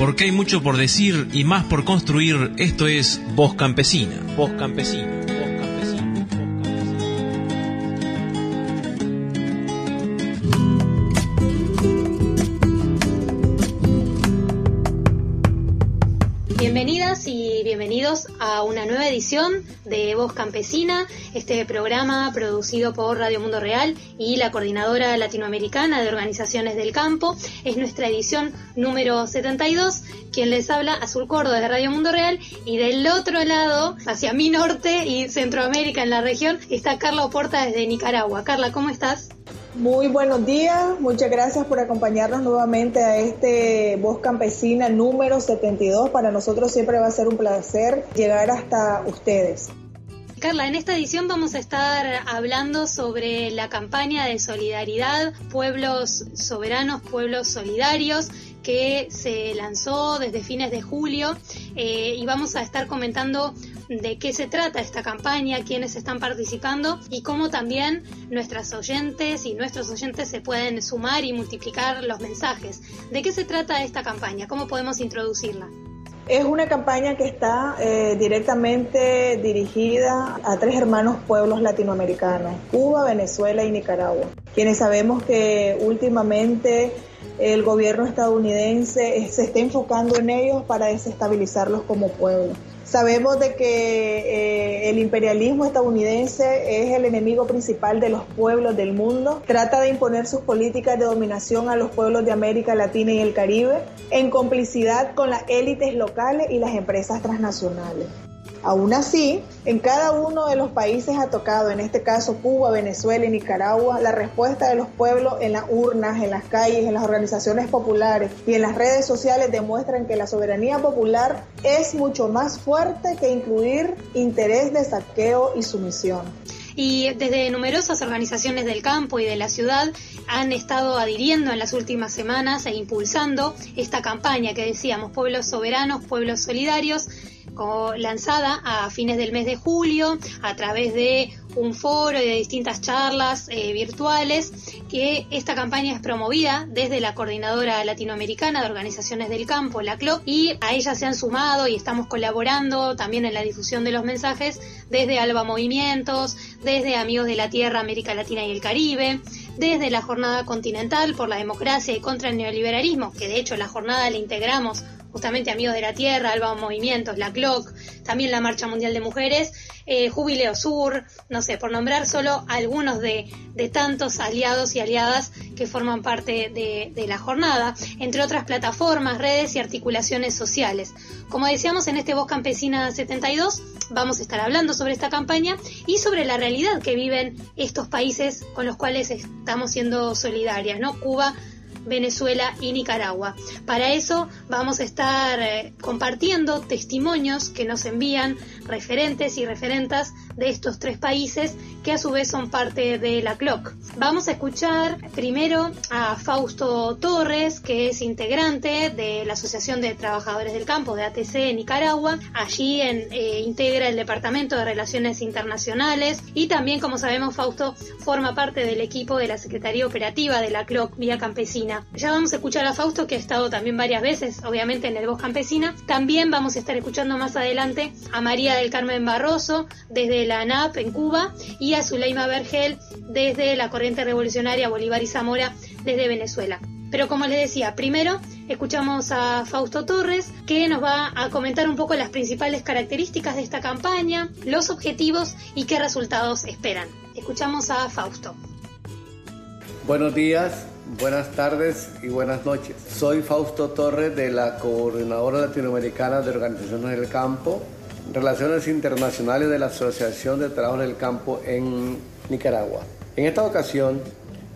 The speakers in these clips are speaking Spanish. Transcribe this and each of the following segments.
Porque hay mucho por decir y más por construir, esto es Voz Campesina. Voz Campesina. Bienvenidas y bienvenidos a una nueva edición de Voz Campesina, este programa producido por Radio Mundo Real y la Coordinadora Latinoamericana de Organizaciones del Campo. Es nuestra edición número 72. Quien les habla, Azul Córdoba de Radio Mundo Real. Y del otro lado, hacia mi norte y Centroamérica en la región, está Carla Oporta desde Nicaragua. Carla, ¿cómo estás? Muy buenos días, muchas gracias por acompañarnos nuevamente a este Voz Campesina número 72. Para nosotros siempre va a ser un placer llegar hasta ustedes. Carla, en esta edición vamos a estar hablando sobre la campaña de solidaridad, pueblos soberanos, pueblos solidarios, que se lanzó desde fines de julio eh, y vamos a estar comentando de qué se trata esta campaña, quiénes están participando y cómo también nuestras oyentes y nuestros oyentes se pueden sumar y multiplicar los mensajes. ¿De qué se trata esta campaña? ¿Cómo podemos introducirla? Es una campaña que está eh, directamente dirigida a tres hermanos pueblos latinoamericanos, Cuba, Venezuela y Nicaragua, quienes sabemos que últimamente el gobierno estadounidense se está enfocando en ellos para desestabilizarlos como pueblo. Sabemos de que eh, el imperialismo estadounidense es el enemigo principal de los pueblos del mundo. Trata de imponer sus políticas de dominación a los pueblos de América Latina y el Caribe en complicidad con las élites locales y las empresas transnacionales. Aún así, en cada uno de los países ha tocado, en este caso Cuba, Venezuela y Nicaragua, la respuesta de los pueblos en las urnas, en las calles, en las organizaciones populares y en las redes sociales demuestran que la soberanía popular es mucho más fuerte que incluir interés de saqueo y sumisión. Y desde numerosas organizaciones del campo y de la ciudad han estado adhiriendo en las últimas semanas e impulsando esta campaña que decíamos, pueblos soberanos, pueblos solidarios, lanzada a fines del mes de julio a través de un foro y de distintas charlas eh, virtuales, que esta campaña es promovida desde la Coordinadora Latinoamericana de Organizaciones del Campo, la CLO, y a ella se han sumado y estamos colaborando también en la difusión de los mensajes desde Alba Movimientos, desde Amigos de la Tierra, América Latina y el Caribe, desde la Jornada Continental por la Democracia y contra el Neoliberalismo, que de hecho la jornada la integramos justamente Amigos de la Tierra, Alba Movimientos, la CLOC, también la Marcha Mundial de Mujeres, eh, Jubileo Sur, no sé, por nombrar solo algunos de, tantos aliados y aliadas que forman parte de, de, la jornada, entre otras plataformas, redes y articulaciones sociales. Como decíamos en este Voz Campesina 72, vamos a estar hablando sobre esta campaña y sobre la realidad que viven estos países con los cuales estamos siendo solidarias, ¿no? Cuba, Venezuela y Nicaragua. Para eso vamos a estar eh, compartiendo testimonios que nos envían referentes y referentas de estos tres países que a su vez son parte de la CLOC. Vamos a escuchar primero a Fausto Torres, que es integrante de la Asociación de Trabajadores del Campo de ATC en Nicaragua. Allí eh, integra el Departamento de Relaciones Internacionales y también, como sabemos, Fausto forma parte del equipo de la Secretaría Operativa de la CLOC Vía Campesina. Ya vamos a escuchar a Fausto, que ha estado también varias veces, obviamente, en el Voz Campesina. También vamos a estar escuchando más adelante a María del Carmen Barroso desde la ANAP en Cuba y a Zuleima Vergel desde la Corriente Revolucionaria Bolívar y Zamora desde Venezuela. Pero como les decía, primero escuchamos a Fausto Torres que nos va a comentar un poco las principales características de esta campaña, los objetivos y qué resultados esperan. Escuchamos a Fausto. Buenos días, buenas tardes y buenas noches. Soy Fausto Torres de la Coordinadora Latinoamericana de Organizaciones del Campo Relaciones Internacionales de la Asociación de Trabajo del Campo en Nicaragua. En esta ocasión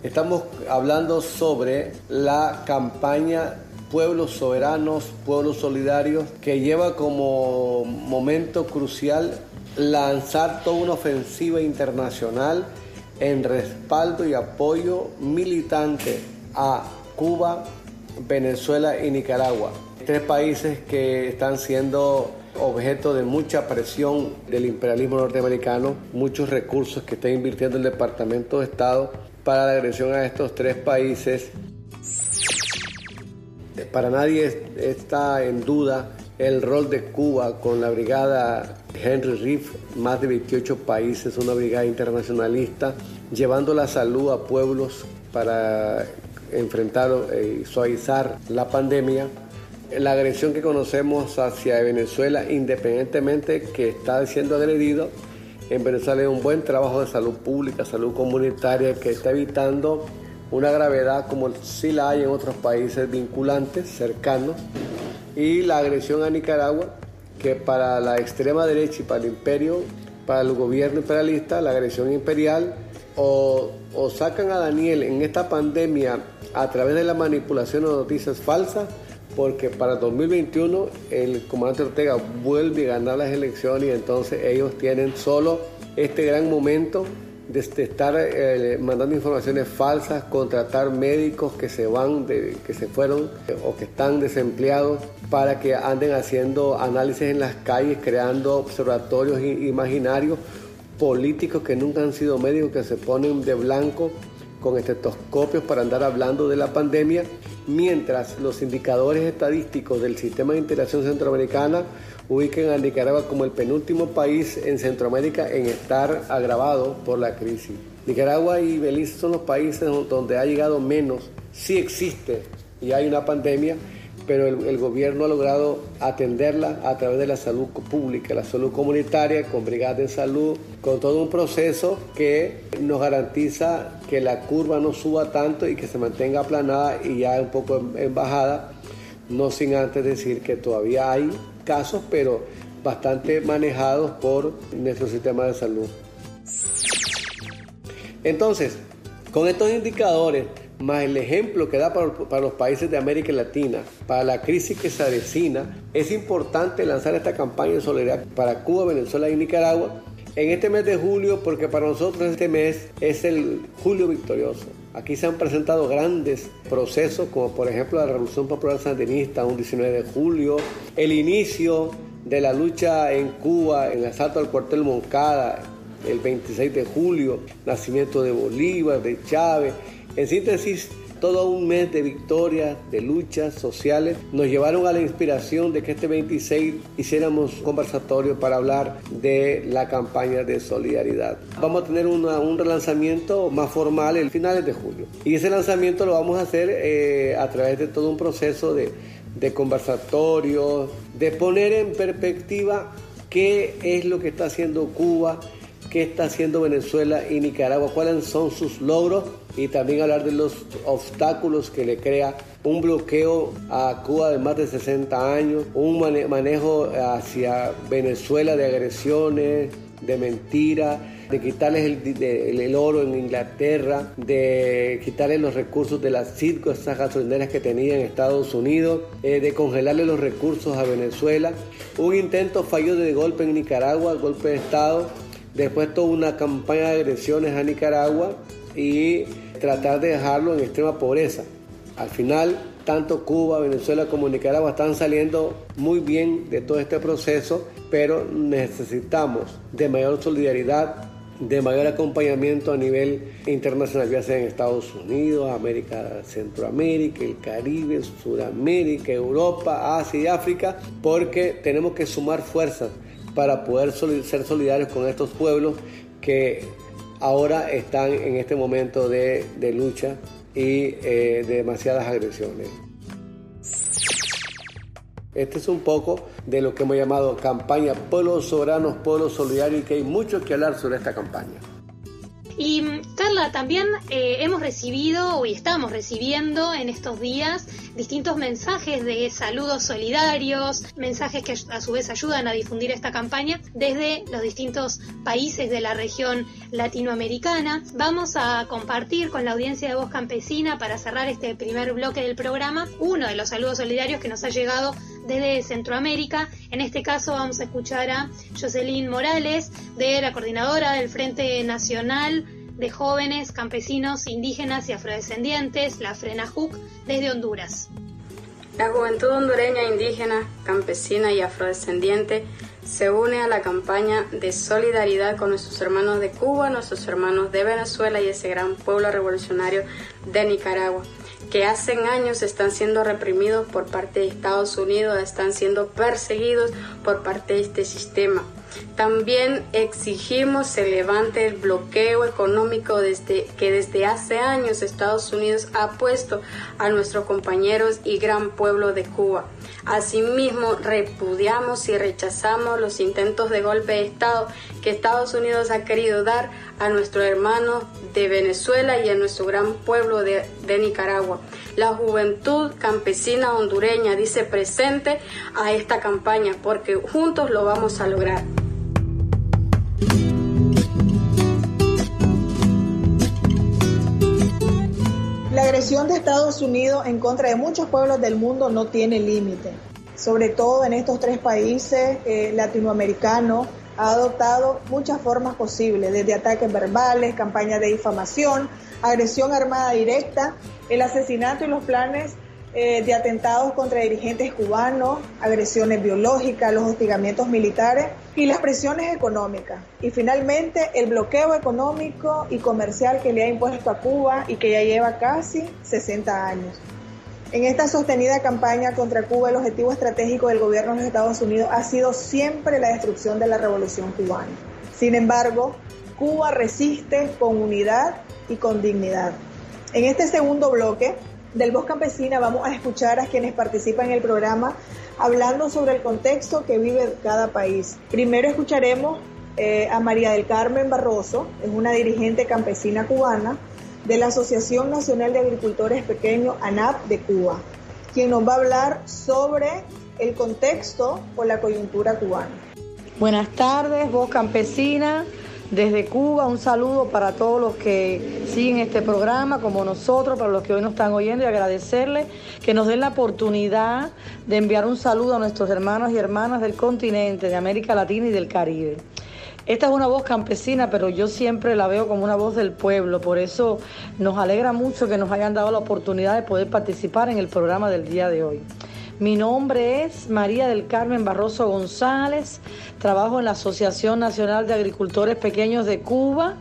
estamos hablando sobre la campaña Pueblos Soberanos, Pueblos Solidarios, que lleva como momento crucial lanzar toda una ofensiva internacional en respaldo y apoyo militante a Cuba, Venezuela y Nicaragua. Tres países que están siendo objeto de mucha presión del imperialismo norteamericano, muchos recursos que está invirtiendo el Departamento de Estado para la agresión a estos tres países. Para nadie está en duda el rol de Cuba con la brigada Henry Reef, más de 28 países, una brigada internacionalista, llevando la salud a pueblos para enfrentar y suavizar la pandemia. La agresión que conocemos hacia Venezuela, independientemente que está siendo agredido, en Venezuela hay un buen trabajo de salud pública, salud comunitaria, que está evitando una gravedad como sí la hay en otros países vinculantes, cercanos, y la agresión a Nicaragua, que para la extrema derecha y para el imperio, para el gobierno imperialista, la agresión imperial, o, o sacan a Daniel en esta pandemia a través de la manipulación de noticias falsas, porque para 2021 el comandante Ortega vuelve a ganar las elecciones y entonces ellos tienen solo este gran momento de estar eh, mandando informaciones falsas, contratar médicos que se van, que se fueron o que están desempleados para que anden haciendo análisis en las calles, creando observatorios imaginarios, políticos que nunca han sido médicos, que se ponen de blanco con estetoscopios para andar hablando de la pandemia, mientras los indicadores estadísticos del sistema de integración centroamericana ubiquen a Nicaragua como el penúltimo país en Centroamérica en estar agravado por la crisis. Nicaragua y Belice son los países donde ha llegado menos, sí existe y hay una pandemia, pero el, gobierno ha logrado atenderla a través de la salud pública, la salud comunitaria, con brigadas de salud, con todo un proceso que nos garantiza que la curva no suba tanto y que se mantenga aplanada y ya un poco en bajada, no sin antes decir que todavía hay casos, pero bastante manejados por nuestro sistema de salud. Entonces, con estos indicadores, más el ejemplo que da para, los países de América Latina, para la crisis que se avecina, es importante lanzar esta campaña de solidaridad para Cuba, Venezuela y Nicaragua en este mes de julio, porque para nosotros este mes es el julio victorioso. Aquí se han presentado grandes procesos, como por ejemplo la Revolución Popular Sandinista, un 19 de julio, el inicio de la lucha en Cuba, el asalto al cuartel Moncada, el 26 de julio, nacimiento de Bolívar, de Chávez. En síntesis, todo un mes de victorias, de luchas sociales, nos llevaron a la inspiración de que este 26 hiciéramos un conversatorio para hablar de la campaña de solidaridad. Vamos a tener un relanzamiento más formal el finales de julio. Y ese lanzamiento lo vamos a hacer eh, a través de todo un proceso de, de conversatorios, de poner en perspectiva qué es lo que está haciendo Cuba, qué está haciendo Venezuela y Nicaragua, cuáles son sus logros y también hablar de los obstáculos que le crea un bloqueo a Cuba de más de 60 años, un manejo hacia Venezuela de agresiones, de mentiras, de quitarles el, oro en Inglaterra, de quitarles los recursos de las CITCO, esas gasolineras que tenía en Estados Unidos, eh, de congelarle los recursos a Venezuela. Un intento fallido de golpe en Nicaragua, golpe de Estado, después toda una campaña de agresiones a Nicaragua y tratar de dejarlo en extrema pobreza. Al final, tanto Cuba, Venezuela como Nicaragua están saliendo muy bien de todo este proceso, pero necesitamos de mayor solidaridad, de mayor acompañamiento a nivel internacional, ya sea en Estados Unidos, América, Centroamérica, el Caribe, Sudamérica, Europa, Asia y África, porque tenemos que sumar fuerzas para poder ser solidarios con estos pueblos que ahora están en este momento de, lucha y eh, de demasiadas agresiones. Este es un poco de lo que hemos llamado campaña Pueblos Soberanos, Pueblos Solidarios y que hay mucho que hablar sobre esta campaña. Y Carla, también eh, hemos recibido y estamos recibiendo en estos días distintos mensajes de saludos solidarios, mensajes que a su vez ayudan a difundir esta campaña desde los distintos países de la región latinoamericana. Vamos a compartir con la audiencia de Voz Campesina para cerrar este primer bloque del programa uno de los saludos solidarios que nos ha llegado desde Centroamérica. En este caso vamos a escuchar a Jocelyn Morales, de la coordinadora del Frente Nacional de Jóvenes, Campesinos, Indígenas y Afrodescendientes, la FRENAJUC, desde Honduras. La juventud hondureña indígena, campesina y afrodescendiente se une a la campaña de solidaridad con nuestros hermanos de Cuba, nuestros hermanos de Venezuela y ese gran pueblo revolucionario de Nicaragua que hace años están siendo reprimidos por parte de Estados Unidos, están siendo perseguidos por parte de este sistema. También exigimos se levante el bloqueo económico desde, que desde hace años Estados Unidos ha puesto a nuestros compañeros y gran pueblo de Cuba. Asimismo, repudiamos y rechazamos los intentos de golpe de Estado que Estados Unidos ha querido dar a nuestros hermanos de Venezuela y a nuestro gran pueblo de, de Nicaragua. La juventud campesina hondureña dice presente a esta campaña porque juntos lo vamos a lograr. Agresión de Estados Unidos en contra de muchos pueblos del mundo no tiene límite. Sobre todo en estos tres países eh, latinoamericanos ha adoptado muchas formas posibles, desde ataques verbales, campañas de difamación, agresión armada directa, el asesinato y los planes eh, de atentados contra dirigentes cubanos, agresiones biológicas, los hostigamientos militares y las presiones económicas. Y finalmente el bloqueo económico y comercial que le ha impuesto a Cuba y que ya lleva casi 60 años. En esta sostenida campaña contra Cuba, el objetivo estratégico del gobierno de los Estados Unidos ha sido siempre la destrucción de la revolución cubana. Sin embargo, Cuba resiste con unidad y con dignidad. En este segundo bloque del Voz Campesina vamos a escuchar a quienes participan en el programa hablando sobre el contexto que vive cada país. Primero escucharemos eh, a María del Carmen Barroso, es una dirigente campesina cubana de la Asociación Nacional de Agricultores Pequeños, ANAP, de Cuba, quien nos va a hablar sobre el contexto o la coyuntura cubana. Buenas tardes, Voz Campesina. Desde Cuba, un saludo para todos los que siguen este programa, como nosotros, para los que hoy nos están oyendo, y agradecerles que nos den la oportunidad de enviar un saludo a nuestros hermanos y hermanas del continente, de América Latina y del Caribe. Esta es una voz campesina, pero yo siempre la veo como una voz del pueblo, por eso nos alegra mucho que nos hayan dado la oportunidad de poder participar en el programa del día de hoy. Mi nombre es María del Carmen Barroso González, trabajo en la Asociación Nacional de Agricultores Pequeños de Cuba,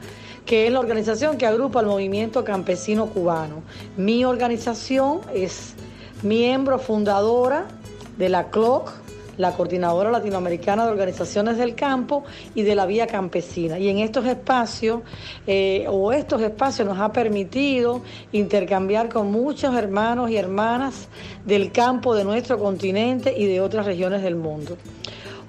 que es la organización que agrupa al movimiento campesino cubano. Mi organización es miembro fundadora de la CLOC, la Coordinadora Latinoamericana de Organizaciones del Campo y de la Vía Campesina. Y en estos espacios, eh, o estos espacios nos ha permitido intercambiar con muchos hermanos y hermanas del campo de nuestro continente y de otras regiones del mundo.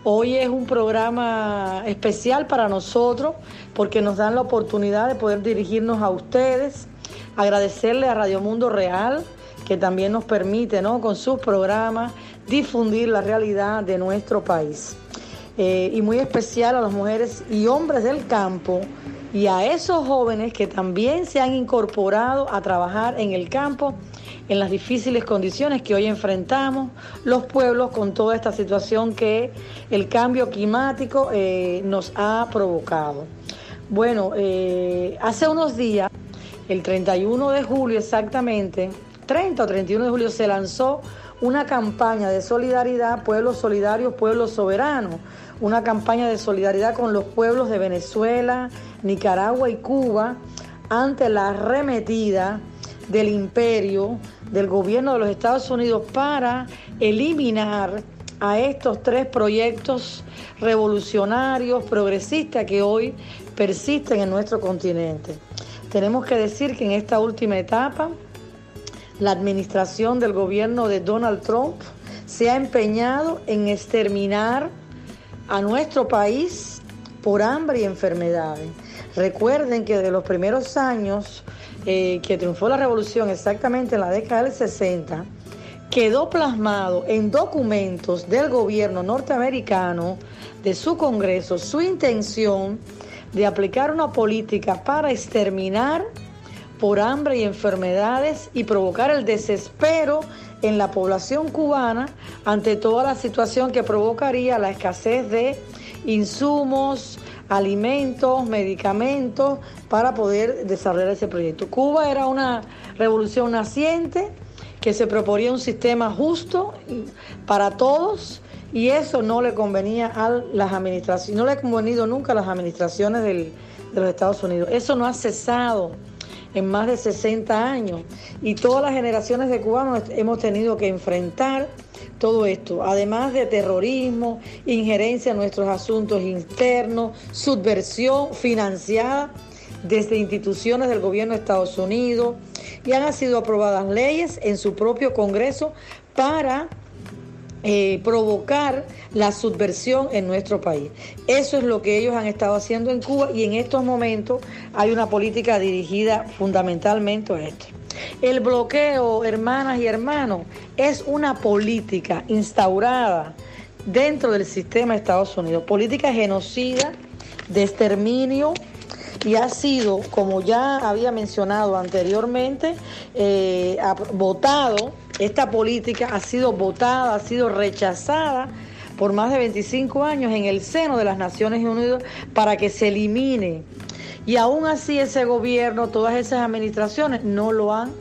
Hoy es un programa especial para nosotros porque nos dan la oportunidad de poder dirigirnos a ustedes, agradecerle a Radio Mundo Real, que también nos permite, ¿no? con sus programas, difundir la realidad de nuestro país. Eh, y muy especial a las mujeres y hombres del campo y a esos jóvenes que también se han incorporado a trabajar en el campo en las difíciles condiciones que hoy enfrentamos los pueblos con toda esta situación que el cambio climático eh, nos ha provocado. Bueno, eh, hace unos días, el 31 de julio exactamente, 30 o 31 de julio se lanzó una campaña de solidaridad, pueblos solidarios, pueblos soberanos, una campaña de solidaridad con los pueblos de Venezuela, Nicaragua y Cuba ante la arremetida del imperio, del gobierno de los Estados Unidos para eliminar a estos tres proyectos revolucionarios, progresistas que hoy persisten en nuestro continente. Tenemos que decir que en esta última etapa la administración del gobierno de Donald Trump se ha empeñado en exterminar a nuestro país por hambre y enfermedades. Recuerden que de los primeros años eh, que triunfó la revolución, exactamente en la década del 60, quedó plasmado en documentos del gobierno norteamericano, de su Congreso, su intención de aplicar una política para exterminar por hambre y enfermedades y provocar el desespero en la población cubana ante toda la situación que provocaría la escasez de insumos, alimentos, medicamentos para poder desarrollar ese proyecto. Cuba era una revolución naciente que se proponía un sistema justo para todos y eso no le convenía a las administraciones, no le ha convenido nunca a las administraciones de los Estados Unidos. Eso no ha cesado en más de 60 años. Y todas las generaciones de cubanos hemos tenido que enfrentar todo esto, además de terrorismo, injerencia en nuestros asuntos internos, subversión financiada desde instituciones del gobierno de Estados Unidos y han sido aprobadas leyes en su propio Congreso para eh, provocar la subversión en nuestro país. Eso es lo que ellos han estado haciendo en Cuba y en estos momentos hay una política dirigida fundamentalmente a esto. El bloqueo, hermanas y hermanos, es una política instaurada dentro del sistema de Estados Unidos, política genocida, de exterminio, y ha sido, como ya había mencionado anteriormente, eh, votado, esta política ha sido votada, ha sido rechazada por más de 25 años en el seno de las Naciones Unidas para que se elimine. Y aún así ese gobierno, todas esas administraciones no lo han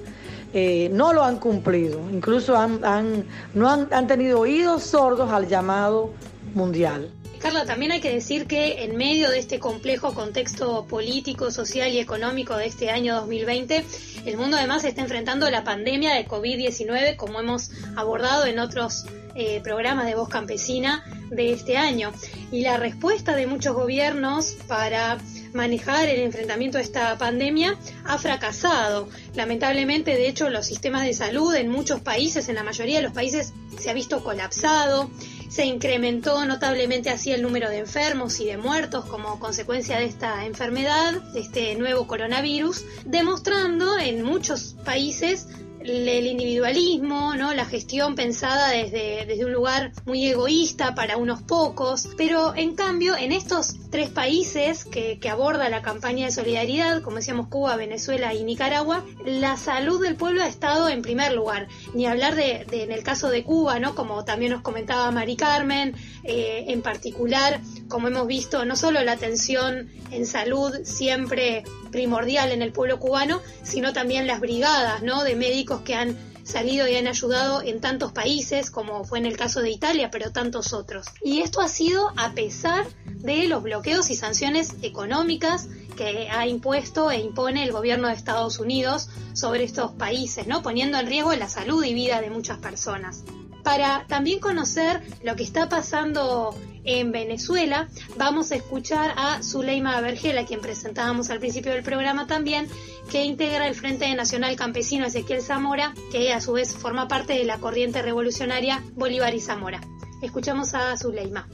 eh, no lo han cumplido. Incluso han, no han, han tenido oídos sordos al llamado mundial. Carla, también hay que decir que en medio de este complejo contexto político, social y económico de este año 2020, el mundo además está enfrentando la pandemia de COVID-19, como hemos abordado en otros eh, programas de voz campesina de este año. Y la respuesta de muchos gobiernos para manejar el enfrentamiento a esta pandemia ha fracasado. Lamentablemente, de hecho, los sistemas de salud en muchos países, en la mayoría de los países, se ha visto colapsado. Se incrementó notablemente así el número de enfermos y de muertos como consecuencia de esta enfermedad, de este nuevo coronavirus, demostrando en muchos países el individualismo, ¿no? la gestión pensada desde, desde un lugar muy egoísta para unos pocos, pero en cambio en estos tres países que, aborda la campaña de solidaridad, como decíamos Cuba, Venezuela y Nicaragua, la salud del pueblo ha estado en primer lugar. Ni hablar de, en el caso de Cuba, ¿no? como también nos comentaba Mari Carmen, eh, en particular, como hemos visto, no solo la atención en salud siempre primordial en el pueblo cubano, sino también las brigadas ¿no? de médicos que han salido y han ayudado en tantos países, como fue en el caso de Italia, pero tantos otros. Y esto ha sido a pesar de los bloqueos y sanciones económicas que ha impuesto e impone el gobierno de Estados Unidos sobre estos países, ¿no? poniendo en riesgo la salud y vida de muchas personas. Para también conocer lo que está pasando en Venezuela, vamos a escuchar a Zuleima Vergel, quien presentábamos al principio del programa también, que integra el Frente Nacional Campesino Ezequiel Zamora, que a su vez forma parte de la corriente revolucionaria Bolívar y Zamora. Escuchamos a Zuleima.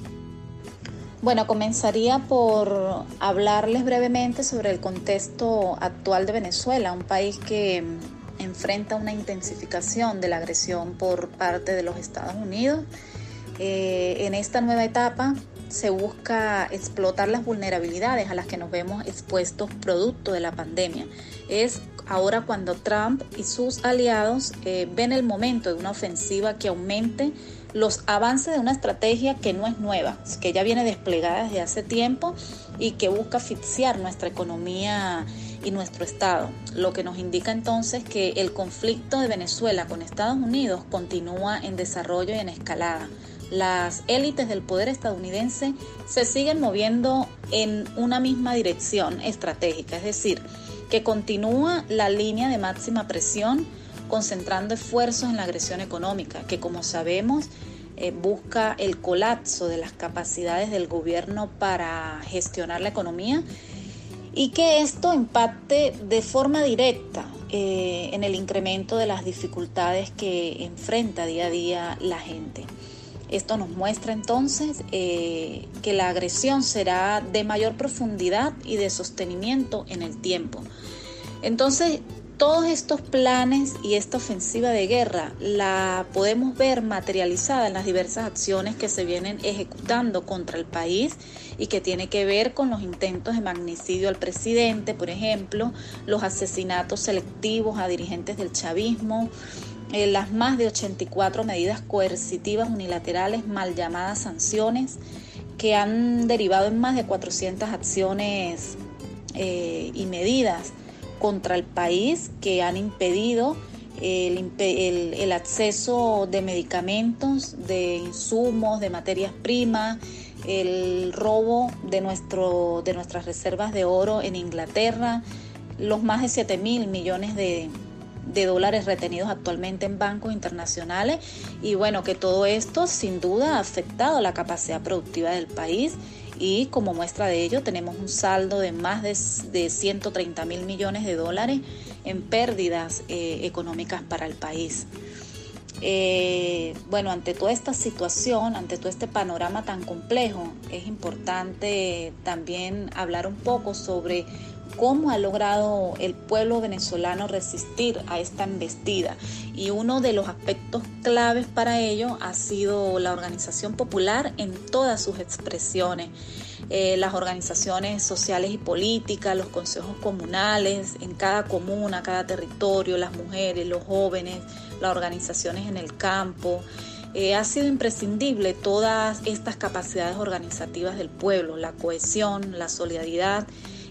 Bueno, comenzaría por hablarles brevemente sobre el contexto actual de Venezuela, un país que enfrenta una intensificación de la agresión por parte de los Estados Unidos eh, en esta nueva etapa se busca explotar las vulnerabilidades a las que nos vemos expuestos producto de la pandemia. Es ahora cuando Trump y sus aliados eh, ven el momento de una ofensiva que aumente los avances de una estrategia que no es nueva, que ya viene desplegada desde hace tiempo y que busca asfixiar nuestra economía y nuestro Estado, lo que nos indica entonces que el conflicto de Venezuela con Estados Unidos continúa en desarrollo y en escalada las élites del poder estadounidense se siguen moviendo en una misma dirección estratégica, es decir, que continúa la línea de máxima presión concentrando esfuerzos en la agresión económica, que como sabemos eh, busca el colapso de las capacidades del gobierno para gestionar la economía y que esto impacte de forma directa eh, en el incremento de las dificultades que enfrenta día a día la gente. Esto nos muestra entonces eh, que la agresión será de mayor profundidad y de sostenimiento en el tiempo. Entonces, todos estos planes y esta ofensiva de guerra la podemos ver materializada en las diversas acciones que se vienen ejecutando contra el país y que tiene que ver con los intentos de magnicidio al presidente, por ejemplo, los asesinatos selectivos a dirigentes del chavismo, eh, las más de 84 medidas coercitivas unilaterales, mal llamadas sanciones, que han derivado en más de 400 acciones eh, y medidas contra el país que han impedido el, acceso de medicamentos, de insumos, de materias primas, el robo de, nuestro, de nuestras reservas de oro en Inglaterra, los más de 7 mil millones de, de dólares retenidos actualmente en bancos internacionales y bueno, que todo esto sin duda ha afectado la capacidad productiva del país y como muestra de ello tenemos un saldo de más de, de 130 mil millones de dólares en pérdidas eh, económicas para el país. Eh, bueno, ante toda esta situación, ante todo este panorama tan complejo, es importante también hablar un poco sobre cómo ha logrado el pueblo venezolano resistir a esta embestida. Y uno de los aspectos claves para ello ha sido la organización popular en todas sus expresiones. Eh, las organizaciones sociales y políticas, los consejos comunales, en cada comuna, cada territorio, las mujeres, los jóvenes, las organizaciones en el campo. Eh, ha sido imprescindible todas estas capacidades organizativas del pueblo, la cohesión, la solidaridad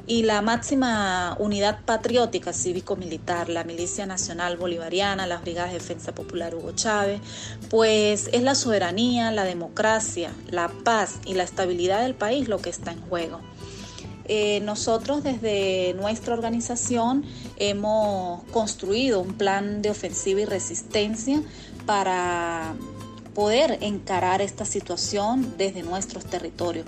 y la máxima unidad patriótica cívico-militar, la Milicia Nacional Bolivariana, las Brigadas de Defensa Popular Hugo Chávez, pues es la soberanía, la democracia, la paz y la estabilidad del país lo que está en juego. Eh, nosotros desde nuestra organización hemos construido un plan de ofensiva y resistencia para poder encarar esta situación desde nuestros territorios.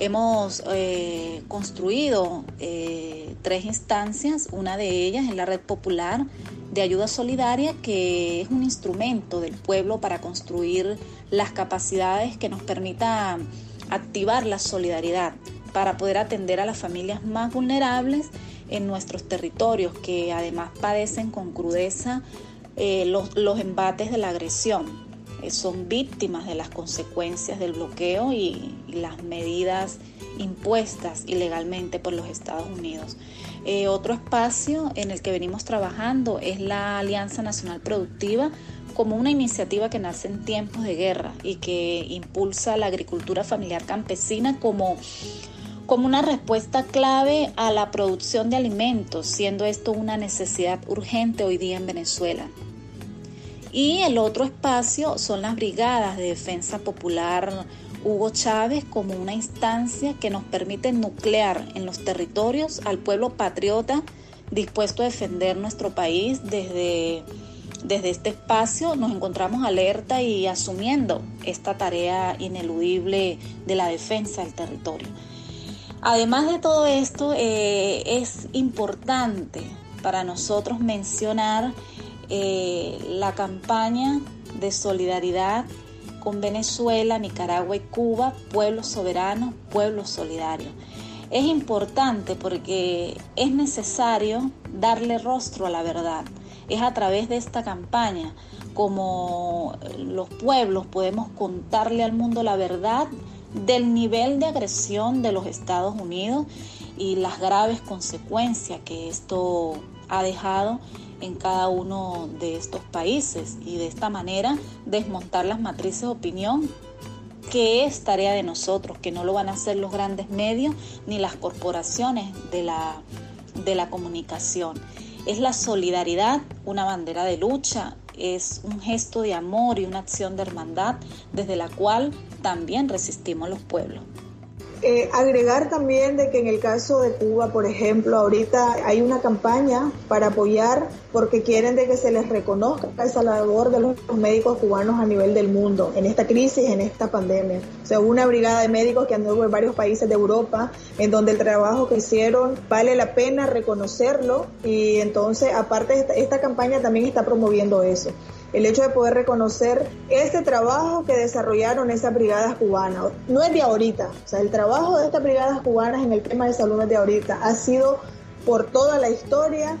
Hemos eh, construido eh, tres instancias, una de ellas es la Red Popular de Ayuda Solidaria, que es un instrumento del pueblo para construir las capacidades que nos permita activar la solidaridad para poder atender a las familias más vulnerables en nuestros territorios, que además padecen con crudeza eh, los, los embates de la agresión. Eh, son víctimas de las consecuencias del bloqueo y, las medidas impuestas ilegalmente por los Estados Unidos. Eh, otro espacio en el que venimos trabajando es la Alianza Nacional Productiva como una iniciativa que nace en tiempos de guerra y que impulsa la agricultura familiar campesina como, como una respuesta clave a la producción de alimentos, siendo esto una necesidad urgente hoy día en Venezuela. Y el otro espacio son las brigadas de defensa popular Hugo Chávez como una instancia que nos permite nuclear en los territorios al pueblo patriota dispuesto a defender nuestro país desde, desde este espacio. Nos encontramos alerta y asumiendo esta tarea ineludible de la defensa del territorio. Además de todo esto, eh, es importante para nosotros mencionar eh, la campaña de solidaridad con Venezuela, Nicaragua y Cuba, pueblos soberanos, pueblos solidarios. Es importante porque es necesario darle rostro a la verdad. Es a través de esta campaña como los pueblos podemos contarle al mundo la verdad del nivel de agresión de los Estados Unidos y las graves consecuencias que esto ha dejado en cada uno de estos países y de esta manera desmontar las matrices de opinión que es tarea de nosotros, que no lo van a hacer los grandes medios ni las corporaciones de la, de la comunicación. Es la solidaridad una bandera de lucha, es un gesto de amor y una acción de hermandad desde la cual también resistimos los pueblos. Eh, agregar también de que en el caso de Cuba, por ejemplo, ahorita hay una campaña para apoyar porque quieren de que se les reconozca esa labor de los médicos cubanos a nivel del mundo en esta crisis, en esta pandemia. O sea, una brigada de médicos que anduvo en varios países de Europa en donde el trabajo que hicieron vale la pena reconocerlo y entonces aparte esta campaña también está promoviendo eso el hecho de poder reconocer este trabajo que desarrollaron esas brigadas cubanas. No es de ahorita, o sea, el trabajo de estas brigadas cubanas en el tema de salud no es de ahorita, ha sido por toda la historia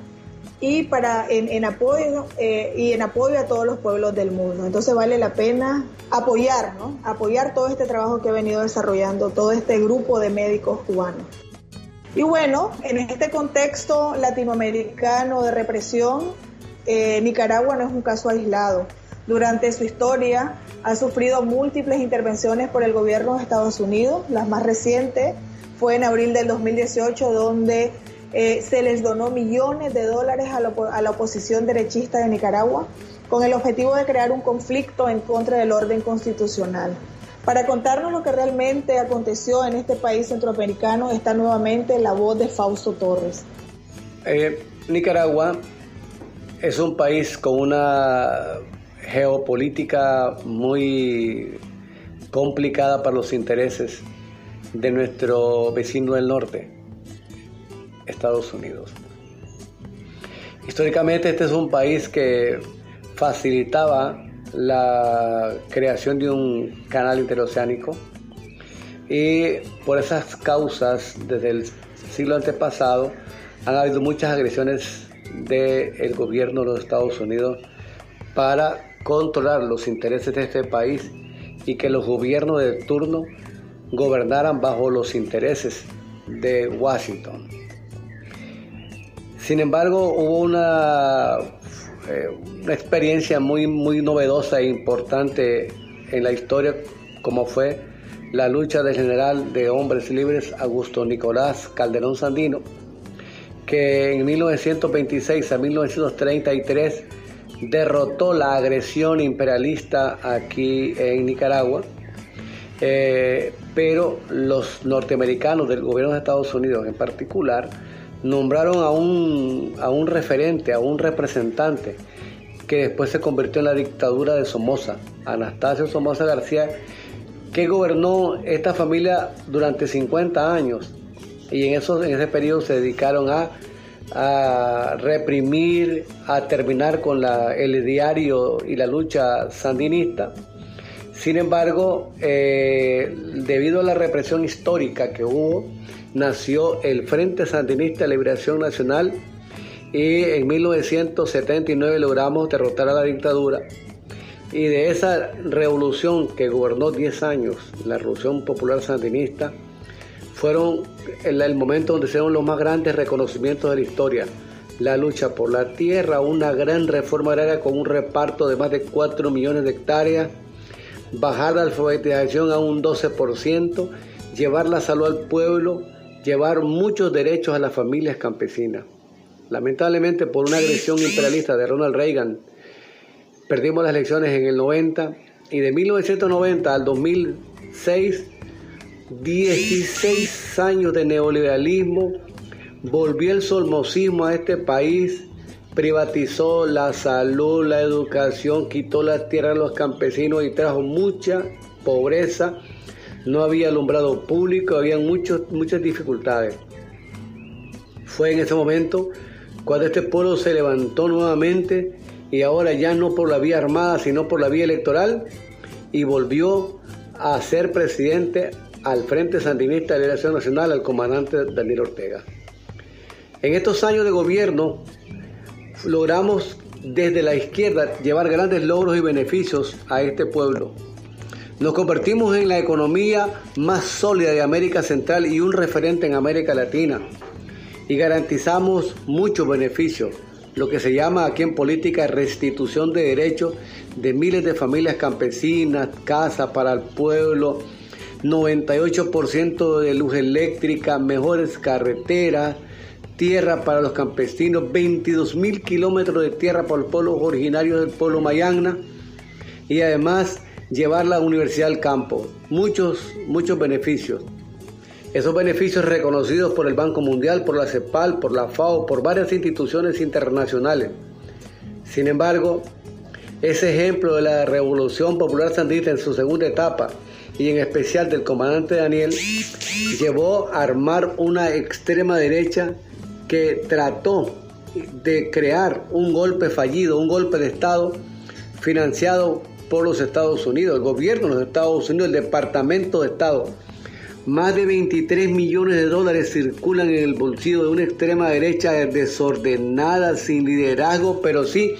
y para en, apoyo eh, y en apoyo a todos los pueblos del mundo. Entonces vale la pena apoyar, ¿no? Apoyar todo este trabajo que ha venido desarrollando todo este grupo de médicos cubanos. Y bueno, en este contexto latinoamericano de represión, eh, Nicaragua no es un caso aislado. Durante su historia ha sufrido múltiples intervenciones por el gobierno de Estados Unidos. La más reciente fue en abril del 2018, donde eh, se les donó millones de dólares a la, oposición derechista de Nicaragua con el objetivo de crear un conflicto en contra del orden constitucional. Para contarnos lo que realmente aconteció en este país centroamericano está nuevamente la voz de Fausto Torres. Eh, Nicaragua es un país con una geopolítica muy complicada para los intereses de nuestro vecino del norte, Estados Unidos. Históricamente este es un país que facilitaba la creación de un canal interoceánico y por esas causas desde el siglo antepasado han habido muchas agresiones del gobierno de los Estados Unidos para controlar los intereses de este país y que los gobiernos de turno gobernaran bajo los intereses de Washington. Sin embargo, hubo una, eh, una experiencia muy, muy novedosa e importante en la historia, como fue la lucha del general de hombres libres Augusto Nicolás Calderón Sandino, que en 1926 a 1933 derrotó la agresión imperialista aquí en Nicaragua, eh, pero los norteamericanos del gobierno de Estados Unidos en particular nombraron a un, a un referente, a un representante que después se convirtió en la dictadura de Somoza, Anastasio Somoza García, que gobernó esta familia durante 50 años y en, esos, en ese periodo se dedicaron a, a reprimir, a terminar con el diario y la lucha sandinista. Sin embargo, eh, debido a la represión histórica que hubo, nació el Frente Sandinista de Liberación Nacional y en 1979 logramos derrotar a la dictadura. Y de esa revolución que gobernó 10 años, la Revolución Popular Sandinista, fueron el, momento donde se dieron los más grandes reconocimientos de la historia. La lucha por la tierra, una gran reforma agraria con un reparto de más de 4 millones de hectáreas, bajar la alfabetización a un 12%, llevar la salud al pueblo, llevar muchos derechos a las familias campesinas. Lamentablemente por una agresión imperialista de Ronald Reagan, perdimos las elecciones en el 90 y de 1990 al 2006 16 años de neoliberalismo, volvió el solmocismo a este país, privatizó la salud, la educación, quitó la tierra a los campesinos y trajo mucha pobreza. No había alumbrado público, había muchos, muchas dificultades. Fue en ese momento cuando este pueblo se levantó nuevamente y ahora ya no por la vía armada, sino por la vía electoral y volvió a ser presidente al Frente Sandinista de Liberación Nacional, al comandante Daniel Ortega. En estos años de gobierno logramos desde la izquierda llevar grandes logros y beneficios a este pueblo. Nos convertimos en la economía más sólida de América Central y un referente en América Latina. Y garantizamos muchos beneficios, lo que se llama aquí en política restitución de derechos de miles de familias campesinas, casas para el pueblo, 98% de luz eléctrica, mejores carreteras, tierra para los campesinos, 22 mil kilómetros de tierra para los pueblos originarios del pueblo Mayagna y además llevar la universidad al campo. Muchos, muchos beneficios. Esos beneficios reconocidos por el Banco Mundial, por la CEPAL, por la FAO, por varias instituciones internacionales. Sin embargo, ese ejemplo de la Revolución Popular Sandista en su segunda etapa, y en especial del comandante Daniel, llevó a armar una extrema derecha que trató de crear un golpe fallido, un golpe de Estado financiado por los Estados Unidos, el gobierno de los Estados Unidos, el Departamento de Estado. Más de 23 millones de dólares circulan en el bolsillo de una extrema derecha desordenada, sin liderazgo, pero sí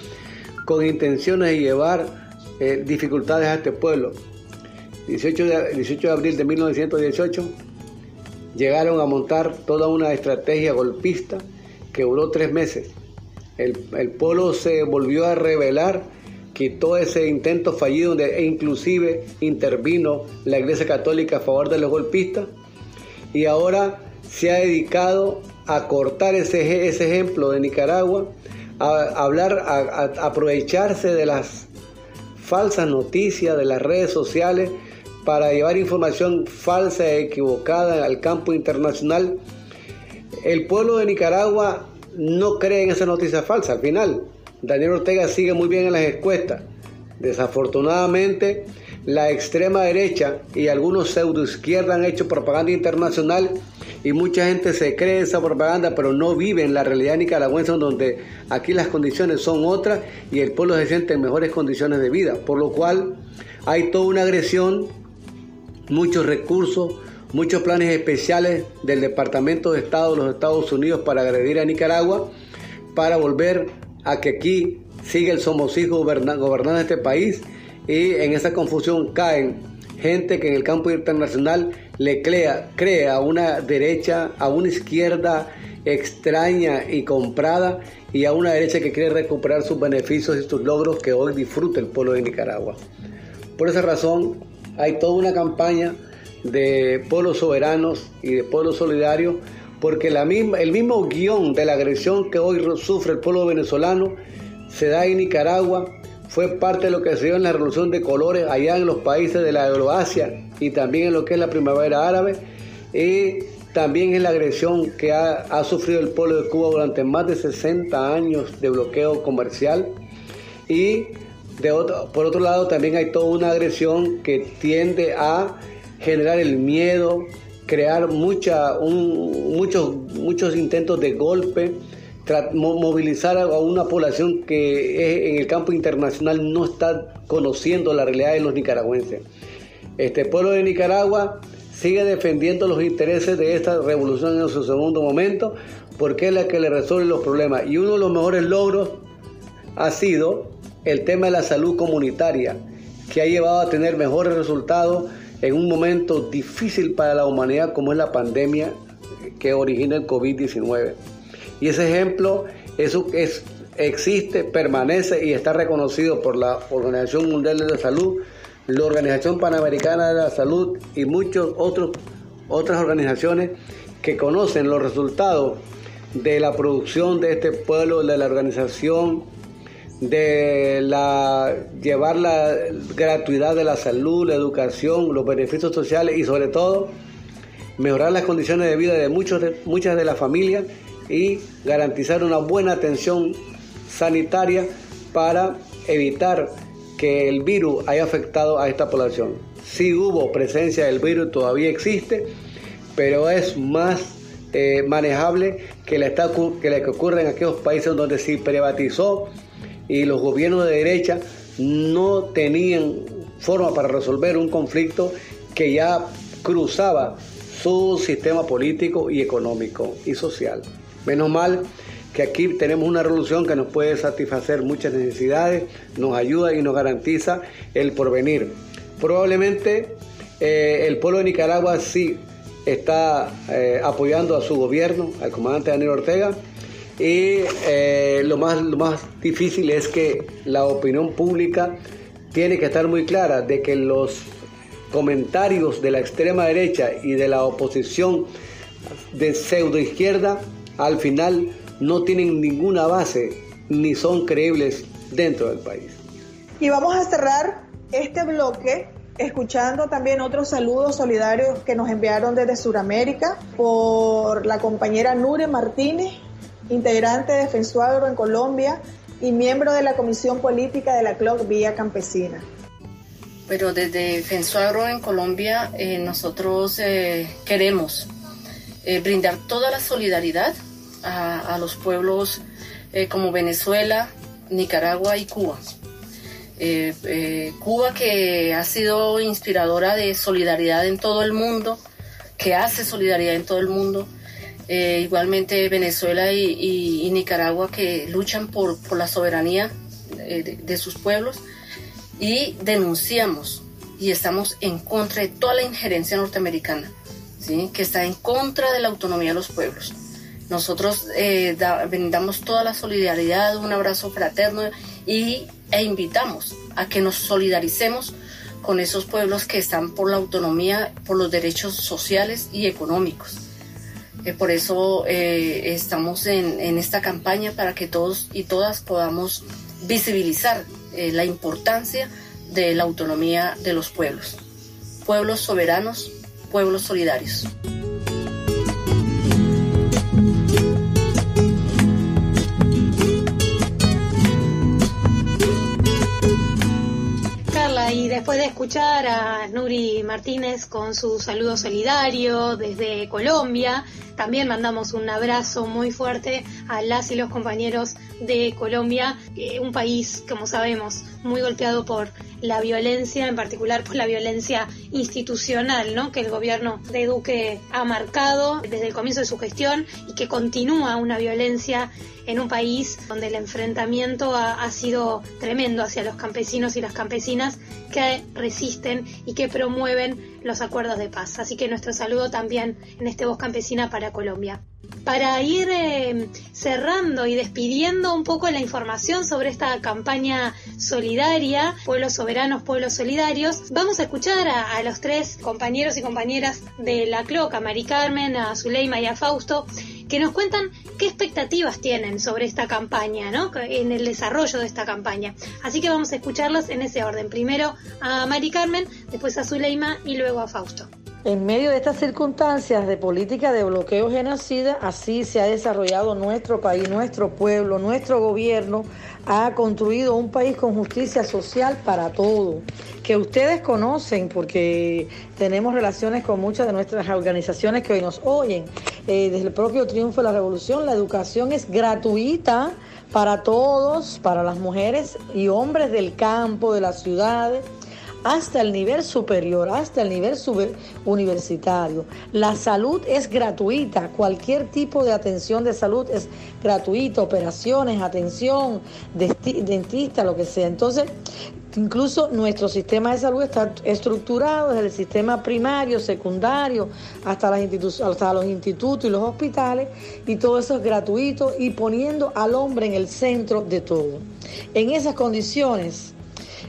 con intenciones de llevar eh, dificultades a este pueblo. 18 de, 18 de abril de 1918, llegaron a montar toda una estrategia golpista que duró tres meses. El, el pueblo se volvió a rebelar, quitó ese intento fallido e inclusive intervino la Iglesia Católica a favor de los golpistas y ahora se ha dedicado a cortar ese, ese ejemplo de Nicaragua, a, hablar, a aprovecharse de las falsas noticias de las redes sociales para llevar información falsa e equivocada al campo internacional. El pueblo de Nicaragua no creen esa noticia falsa. Al final, Daniel Ortega sigue muy bien en las encuestas. Desafortunadamente, la extrema derecha y algunos pseudo izquierda han hecho propaganda internacional y mucha gente se cree esa propaganda, pero no vive en la realidad nicaragüense, donde aquí las condiciones son otras y el pueblo se siente en mejores condiciones de vida. Por lo cual hay toda una agresión, muchos recursos, muchos planes especiales del Departamento de Estado de los Estados Unidos para agredir a Nicaragua, para volver a que aquí siga el somos hijos gobernando este país y en esa confusión caen gente que en el campo internacional le crea, crea una derecha, a una izquierda extraña y comprada y a una derecha que quiere recuperar sus beneficios y sus logros que hoy disfruta el pueblo de Nicaragua. Por esa razón hay toda una campaña de pueblos soberanos y de pueblos solidarios porque el mismo guion de la agresión que hoy sufre el pueblo venezolano se da en Nicaragua, fue parte de lo que se dio en la revolución de colores allá en los países de la Euroasia y también en lo que es la primavera árabe y también en la agresión que ha, sufrido el pueblo de Cuba durante más de 60 años de bloqueo comercial y de otro, por otro lado también hay toda una agresión que tiende a generar el miedo, crear mucha, muchos, muchos intentos de golpe, movilizar a una población que en el campo internacional no está conociendo la realidad de los nicaragüenses. Este pueblo de Nicaragua sigue defendiendo los intereses de esta revolución en su segundo momento porque es la que le resuelve los problemas. Y uno de los mejores logros ha sido el tema de la salud comunitaria, que ha llevado a tener mejores resultados en un momento difícil para la humanidad como es la pandemia que origina el COVID-19. Y ese ejemplo eso es, existe, permanece y está reconocido por la Organización Mundial de la Salud, la Organización Panamericana de la Salud y muchas otras organizaciones que conocen los resultados de la producción de este pueblo, de la organización, de la, llevar la gratuidad de la salud, la educación, los beneficios sociales y sobre todo mejorar las condiciones de vida de, muchos muchas de las familias y garantizar una buena atención sanitaria para evitar que el virus haya afectado a esta población. Sí hubo presencia del virus, todavía existe, pero es más eh, manejable que la que ocurre en aquellos países donde se privatizó y los gobiernos de derecha no tenían forma para resolver un conflicto que ya cruzaba su sistema político y económico y social. Menos mal que aquí tenemos una revolución que nos puede satisfacer muchas necesidades, nos ayuda y nos garantiza el porvenir. Probablemente eh, el pueblo de Nicaragua sí está eh, apoyando a su gobierno, al comandante Daniel Ortega, y eh, lo, más, lo más difícil es que la opinión pública tiene que estar muy clara de que los comentarios de la extrema derecha y de la oposición de pseudo izquierda al final no tienen ninguna base ni son creíbles dentro del país. Y vamos a cerrar este bloque escuchando también otros saludos solidarios que nos enviaron desde Sudamérica por la compañera Nure Martínez, integrante de Fensuagro en Colombia y miembro de la Comisión Política de la CLOC Vía Campesina. Pero desde Fensuagro en Colombia eh, nosotros eh, queremos eh, brindar toda la solidaridad a, los pueblos como Venezuela, Nicaragua y Cuba. Cuba que ha sido inspiradora de solidaridad en todo el mundo, que hace solidaridad en todo el mundo. Igualmente Venezuela y, Nicaragua que luchan por, la soberanía de, sus pueblos y denunciamos y estamos en contra de toda la injerencia norteamericana, ¿sí? que está en contra de la autonomía de los pueblos. Nosotros eh, brindamos toda la solidaridad, un abrazo fraterno y, e invitamos a que nos solidaricemos con esos pueblos que están por la autonomía, por los derechos sociales y económicos. Eh, por eso eh, estamos en, esta campaña para que todos y todas podamos visibilizar eh, la importancia de la autonomía de los pueblos. Pueblos soberanos, pueblos solidarios. Después de escuchar a Nuri Martínez con su saludo solidario desde Colombia, también mandamos un abrazo muy fuerte a las y los compañeros de Colombia, un país, como sabemos, muy golpeado por la violencia, en particular por la violencia institucional, ¿no? que el gobierno de Duque ha marcado desde el comienzo de su gestión y que continúa una violencia en un país donde el enfrentamiento ha, sido tremendo hacia los campesinos y las campesinas que resisten y que promueven los acuerdos de paz. Así que nuestro saludo también en este Voz Campesina para Colombia. Para ir eh, cerrando y despidiendo un poco la información sobre esta campaña solidaria, Pueblos Soberanos, Pueblos Solidarios, vamos a escuchar a, los tres compañeros y compañeras de la Cloca, Mari Carmen, a Zuleima y a Fausto, que nos cuentan qué expectativas tienen sobre esta campaña, ¿no? En el desarrollo de esta campaña. Así que vamos a escucharlos en ese orden. Primero a Mari Carmen, después a Zuleima y luego a Fausto. En medio de estas circunstancias de política de bloqueo genocida, así se ha desarrollado nuestro país, nuestro pueblo, nuestro gobierno ha construido un país con justicia social para todos, que ustedes conocen porque tenemos relaciones con muchas de nuestras organizaciones que hoy nos oyen. Eh, desde el propio triunfo de la revolución, la educación es gratuita para todos, para las mujeres y hombres del campo, de las ciudades hasta el nivel superior, hasta el nivel universitario. La salud es gratuita, cualquier tipo de atención de salud es gratuita, operaciones, atención, dentista, lo que sea. Entonces, Incluso nuestro sistema de salud está estructurado desde el sistema primario, secundario, hasta, las los institutos y los hospitales, y todo eso es gratuito y poniendo al hombre en el centro de todo. En esas condiciones,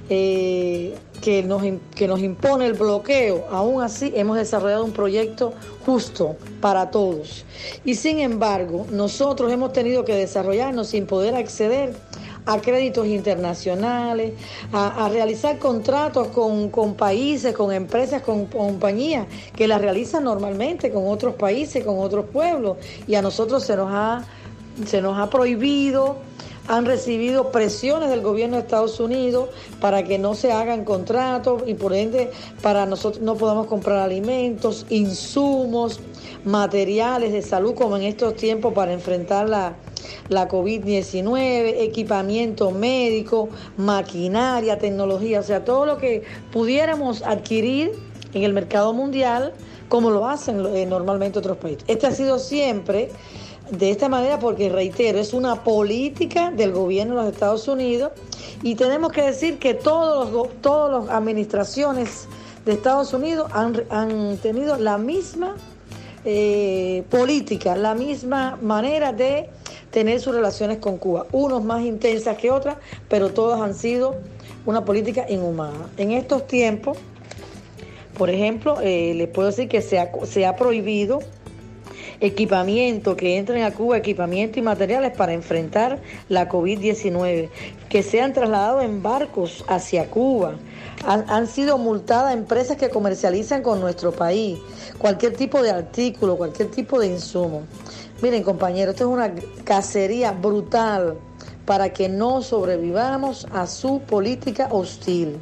eh, que, nos, que nos impone el bloqueo, aún así hemos desarrollado un proyecto justo para todos. Y sin embargo, nosotros hemos tenido que desarrollarnos sin poder acceder a créditos internacionales, a, realizar contratos con, con, países, con empresas, con compañías que las realizan normalmente con otros países, con otros pueblos. Y a nosotros se nos ha, se nos ha prohibido han recibido presiones del gobierno de Estados Unidos para que no se hagan contratos y por ende para nosotros no podamos comprar alimentos, insumos, materiales de salud como en estos tiempos para enfrentar la, la COVID-19, equipamiento médico, maquinaria, tecnología, o sea, todo lo que pudiéramos adquirir en el mercado mundial como lo hacen eh, normalmente otros países. Este ha sido siempre de esta manera porque, reitero, es una política del gobierno de los Estados Unidos y tenemos que decir que todos los, todas las administraciones de Estados Unidos han, tenido la misma eh, política, la misma manera de tener sus relaciones con Cuba, unos más intensas que otras, pero todas han sido una política inhumana. En estos tiempos, por ejemplo, eh, les puedo decir que se se ha prohibido equipamiento, que entren a Cuba equipamiento y materiales para enfrentar la COVID-19, que sean trasladados en barcos hacia Cuba. Han, sido multadas empresas que comercializan con nuestro país cualquier tipo de artículo, cualquier tipo de insumo. Miren compañeros, esto es una cacería brutal para que no sobrevivamos a su política hostil.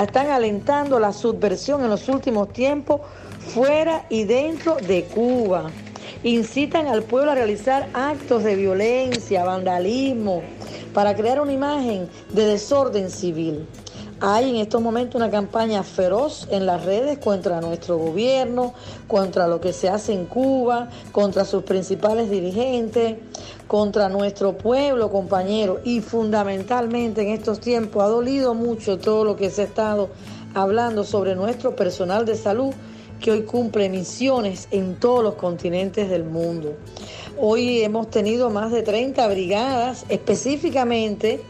están alentando la subversión en los últimos tiempos fuera y dentro de Cuba. Incitan al pueblo a realizar actos de violencia, vandalismo, para crear una imagen de desorden civil. Hay en estos momentos una campaña feroz en las redes contra nuestro gobierno, contra lo que se hace en Cuba, contra sus principales dirigentes, contra nuestro pueblo, compañero. Y fundamentalmente en estos tiempos ha dolido mucho todo lo que se ha estado hablando sobre nuestro personal de salud que hoy cumple misiones en todos los continentes del mundo. Hoy hemos tenido más de 30 brigadas específicamente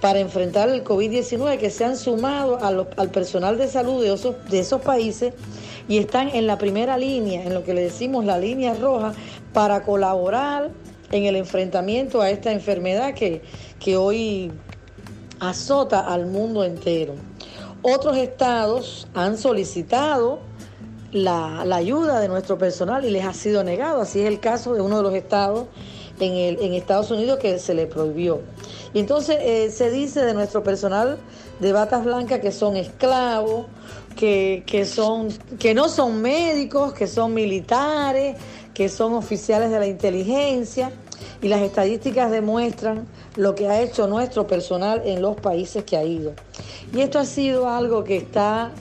para enfrentar el COVID-19 que se han sumado al personal de salud de esos, de esos países y están en la primera línea, en lo que le decimos la línea roja, para colaborar en el enfrentamiento a esta enfermedad que, que hoy azota al mundo entero. Otros estados han solicitado la, ayuda de nuestro personal y les ha sido negado. Así es el caso de uno de los estados en, el, en Estados Unidos que se le prohibió. Y entonces eh, se dice de nuestro personal de batas blancas que son esclavos, que, que, son, que no son médicos, que son militares, que son oficiales de la inteligencia. Y las estadísticas demuestran lo que ha hecho nuestro personal en los países que ha ido. Y esto ha sido algo que está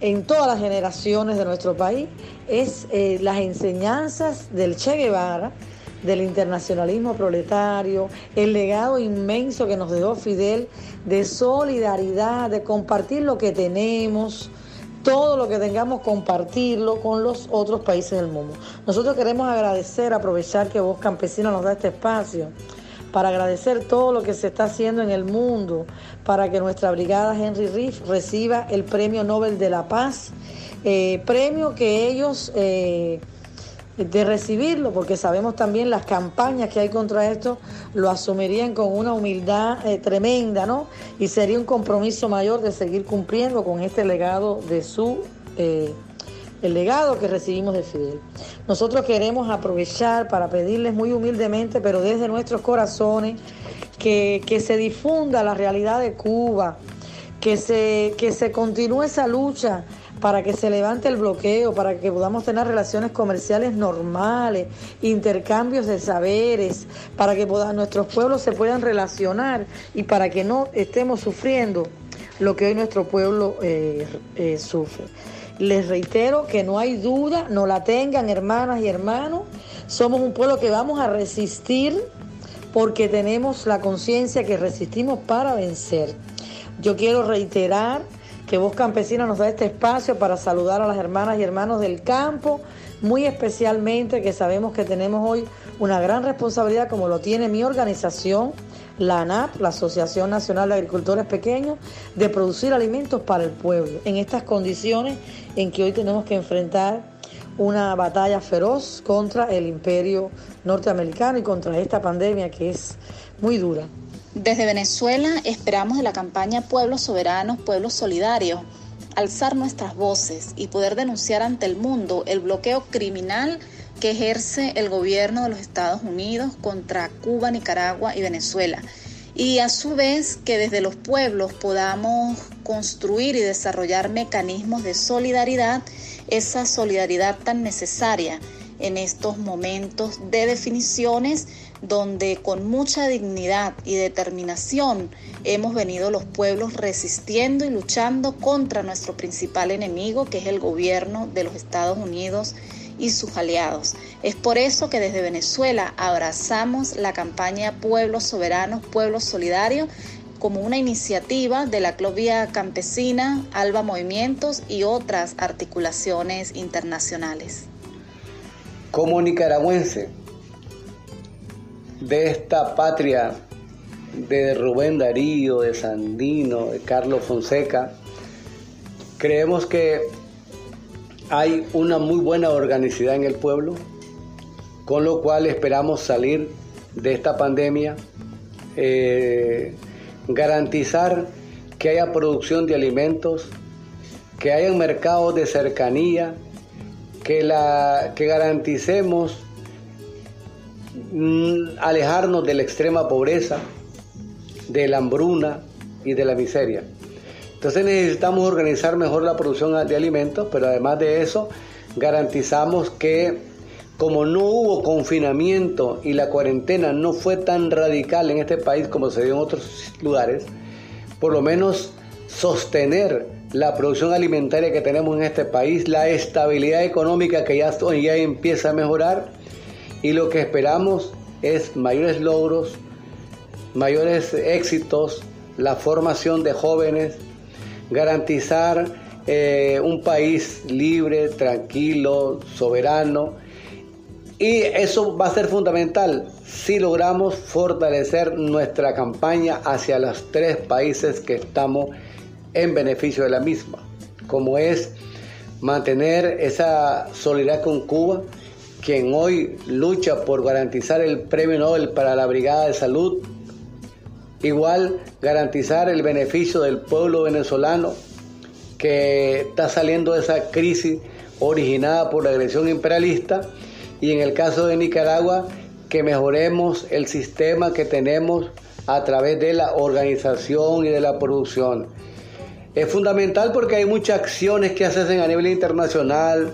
en todas las generaciones de nuestro país, es eh, las enseñanzas del Che Guevara, del internacionalismo proletario, el legado inmenso que nos dejó Fidel de solidaridad, de compartir lo que tenemos, todo lo que tengamos compartirlo con los otros países del mundo. Nosotros queremos agradecer, aprovechar que Voz Campesina nos da este espacio para agradecer todo lo que se está haciendo en el mundo, para que nuestra brigada Henry Riff reciba el Premio Nobel de la Paz, eh, premio que ellos... Eh, de recibirlo, porque sabemos también las campañas que hay contra esto, lo asumirían con una humildad eh, tremenda, ¿no? Y sería un compromiso mayor de seguir cumpliendo con este legado de su el legado que recibimos de Fidel. Nosotros queremos aprovechar para pedirles muy humildemente, pero desde nuestros corazones, que, se difunda la realidad de Cuba, que se, que se continúe esa lucha para que se levante el bloqueo, para que podamos tener relaciones comerciales normales, intercambios de saberes, para que nuestros pueblos se puedan relacionar y para que no estemos sufriendo lo que hoy nuestro pueblo eh, eh, sufre. Les reitero que no hay duda, no la tengan hermanas y hermanos. Somos un pueblo que vamos a resistir porque tenemos la conciencia que resistimos para vencer. Yo quiero reiterar que Voz Campesina nos da este espacio para saludar a las hermanas y hermanos del campo, muy especialmente que sabemos que tenemos hoy una gran responsabilidad como lo tiene mi organización la ANAP, la Asociación Nacional de Agricultores Pequeños, de producir alimentos para el pueblo, en estas condiciones en que hoy tenemos que enfrentar una batalla feroz contra el imperio norteamericano y contra esta pandemia que es muy dura. Desde Venezuela esperamos de la campaña Pueblos Soberanos, Pueblos Solidarios, alzar nuestras voces y poder denunciar ante el mundo el bloqueo criminal que ejerce el gobierno de los Estados Unidos contra Cuba, Nicaragua y Venezuela. Y a su vez que desde los pueblos podamos construir y desarrollar mecanismos de solidaridad, esa solidaridad tan necesaria en estos momentos de definiciones donde con mucha dignidad y determinación hemos venido los pueblos resistiendo y luchando contra nuestro principal enemigo, que es el gobierno de los Estados Unidos y sus aliados. Es por eso que desde Venezuela abrazamos la campaña Pueblos Soberanos, Pueblos Solidarios como una iniciativa de la Clovia Campesina, Alba Movimientos y otras articulaciones internacionales. Como nicaragüense de esta patria de Rubén Darío, de Sandino, de Carlos Fonseca, creemos que hay una muy buena organicidad en el pueblo, con lo cual esperamos salir de esta pandemia, eh, garantizar que haya producción de alimentos, que haya mercados de cercanía, que, la, que garanticemos mm, alejarnos de la extrema pobreza, de la hambruna y de la miseria. Entonces necesitamos organizar mejor la producción de alimentos, pero además de eso garantizamos que como no hubo confinamiento y la cuarentena no fue tan radical en este país como se dio en otros lugares, por lo menos sostener la producción alimentaria que tenemos en este país, la estabilidad económica que ya, ya empieza a mejorar y lo que esperamos es mayores logros, mayores éxitos, la formación de jóvenes, garantizar eh, un país libre, tranquilo, soberano. Y eso va a ser fundamental si logramos fortalecer nuestra campaña hacia los tres países que estamos en beneficio de la misma, como es mantener esa solidaridad con Cuba, quien hoy lucha por garantizar el Premio Nobel para la Brigada de Salud Igual garantizar el beneficio del pueblo venezolano que está saliendo de esa crisis originada por la agresión imperialista y en el caso de Nicaragua que mejoremos el sistema que tenemos a través de la organización y de la producción. Es fundamental porque hay muchas acciones que se hacen a nivel internacional,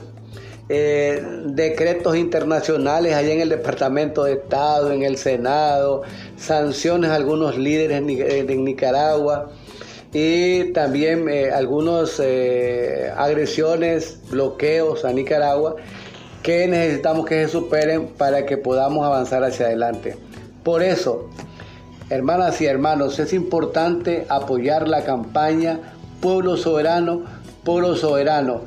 eh, decretos internacionales allá en el Departamento de Estado, en el Senado, sanciones a algunos líderes de Nicaragua y también eh, algunas eh, agresiones, bloqueos a Nicaragua que necesitamos que se superen para que podamos avanzar hacia adelante. Por eso, hermanas y hermanos, es importante apoyar la campaña Pueblo Soberano, Pueblo Soberano,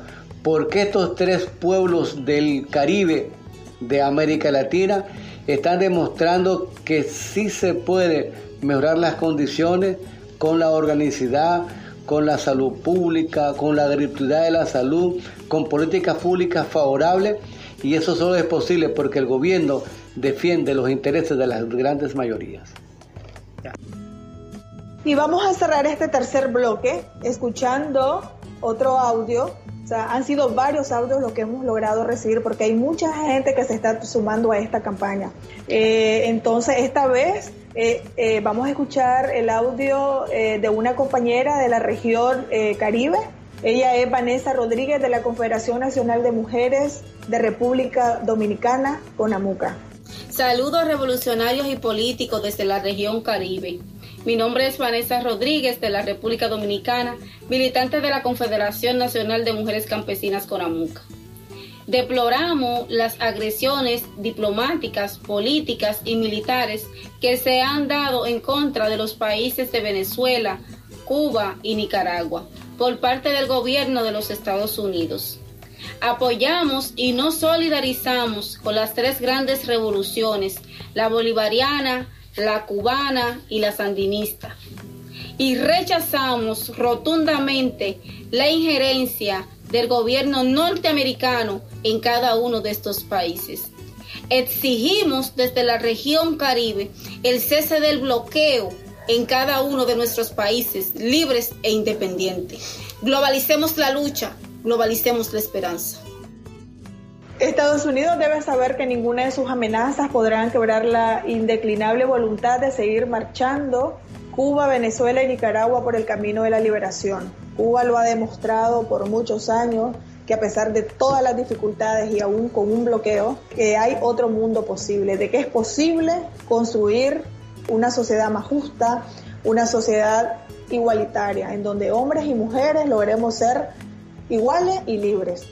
porque estos tres pueblos del Caribe, de América Latina, están demostrando que sí se puede mejorar las condiciones con la organicidad, con la salud pública, con la gratuidad de la salud, con políticas públicas favorables y eso solo es posible porque el gobierno defiende los intereses de las grandes mayorías. Y vamos a cerrar este tercer bloque escuchando otro audio. Han sido varios audios los que hemos logrado recibir porque hay mucha gente que se está sumando a esta campaña. Eh, entonces, esta vez eh, eh, vamos a escuchar el audio de una compañera de la región Caribe. Ella es Vanessa Rodríguez de la Confederación Nacional de Mujeres de República Dominicana, CONAMUCA. Saludos revolucionarios y políticos desde la región Caribe. Mi nombre es Vanessa Rodríguez de la República Dominicana, militante de la Confederación Nacional de Mujeres Campesinas Conamuca. Deploramos las agresiones diplomáticas, políticas y militares que se han dado en contra de los países de Venezuela, Cuba y Nicaragua por parte del gobierno de los Estados Unidos. Apoyamos y nos solidarizamos con las tres grandes revoluciones, la bolivariana, la cubana y la sandinista. Y rechazamos rotundamente la injerencia del gobierno norteamericano en cada uno de estos países. Exigimos desde la región Caribe el cese del bloqueo en cada uno de nuestros países libres e independientes. Globalicemos la lucha, globalicemos la esperanza. Estados Unidos debe saber que ninguna de sus amenazas podrán quebrar la indeclinable voluntad de seguir marchando Cuba, Venezuela y Nicaragua por el camino de la liberación. Cuba lo ha demostrado por muchos años que a pesar de todas las dificultades y aún con un bloqueo, que hay otro mundo posible, de que es posible construir una sociedad más justa, una sociedad igualitaria, en donde hombres y mujeres logremos ser iguales y libres.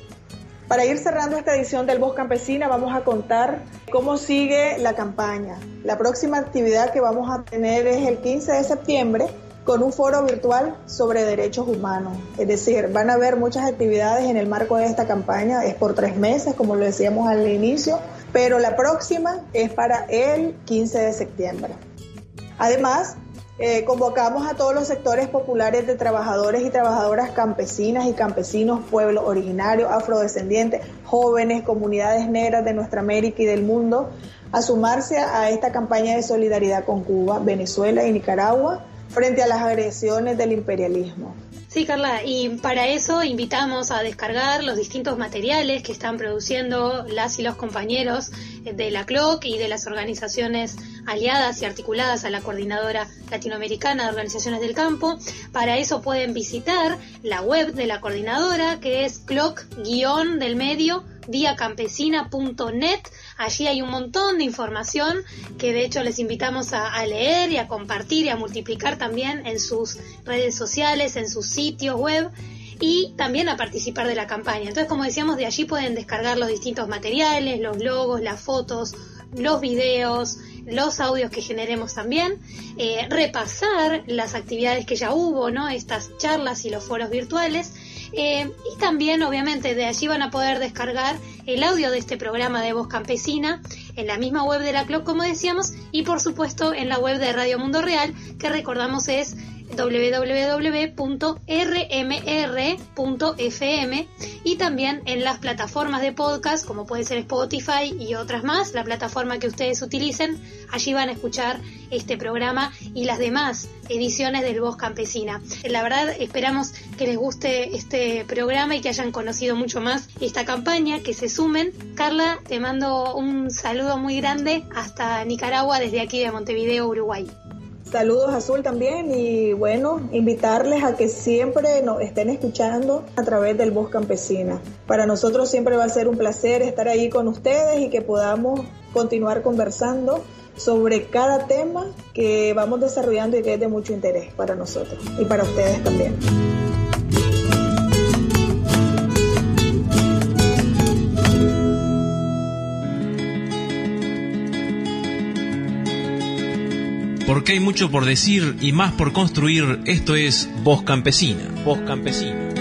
Para ir cerrando esta edición del Voz Campesina, vamos a contar cómo sigue la campaña. La próxima actividad que vamos a tener es el 15 de septiembre con un foro virtual sobre derechos humanos. Es decir, van a haber muchas actividades en el marco de esta campaña. Es por tres meses, como lo decíamos al inicio, pero la próxima es para el 15 de septiembre. Además, eh, convocamos a todos los sectores populares de trabajadores y trabajadoras campesinas y campesinos, pueblos originarios, afrodescendientes, jóvenes, comunidades negras de nuestra América y del mundo a sumarse a esta campaña de solidaridad con Cuba, Venezuela y Nicaragua frente a las agresiones del imperialismo. Sí, Carla, y para eso invitamos a descargar los distintos materiales que están produciendo las y los compañeros de la CLOC y de las organizaciones aliadas y articuladas a la Coordinadora Latinoamericana de Organizaciones del Campo. Para eso pueden visitar la web de la coordinadora que es cloc-del medio viacampesina.net. Allí hay un montón de información que de hecho les invitamos a, leer y a compartir y a multiplicar también en sus redes sociales, en sus sitios web y también a participar de la campaña. Entonces, como decíamos, de allí pueden descargar los distintos materiales, los logos, las fotos, los videos, los audios que generemos también, eh, repasar las actividades que ya hubo, ¿no? Estas charlas y los foros virtuales eh, y también, obviamente, de allí van a poder descargar el audio de este programa de Voz Campesina en la misma web de la CLOC, como decíamos, y por supuesto en la web de Radio Mundo Real, que recordamos es www.rmr.fm y también en las plataformas de podcast como puede ser Spotify y otras más, la plataforma que ustedes utilicen, allí van a escuchar este programa y las demás ediciones del Voz Campesina. La verdad esperamos que les guste este programa y que hayan conocido mucho más esta campaña, que se sumen. Carla, te mando un saludo muy grande hasta Nicaragua desde aquí de Montevideo, Uruguay. Saludos Azul también y bueno, invitarles a que siempre nos estén escuchando a través del Voz Campesina. Para nosotros siempre va a ser un placer estar ahí con ustedes y que podamos continuar conversando sobre cada tema que vamos desarrollando y que es de mucho interés para nosotros y para ustedes también. Porque hay mucho por decir y más por construir, esto es Voz Campesina. Voz Campesina.